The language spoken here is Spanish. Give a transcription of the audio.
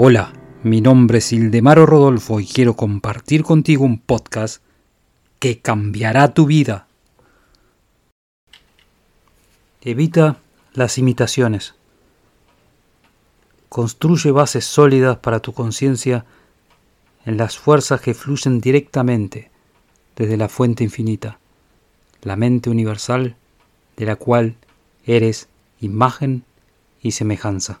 Hola, mi nombre es Ildemaro Rodolfo y quiero compartir contigo un podcast que cambiará tu vida. Evita las imitaciones. Construye bases sólidas para tu conciencia en las fuerzas que fluyen directamente desde la fuente infinita, la mente universal de la cual eres imagen y semejanza.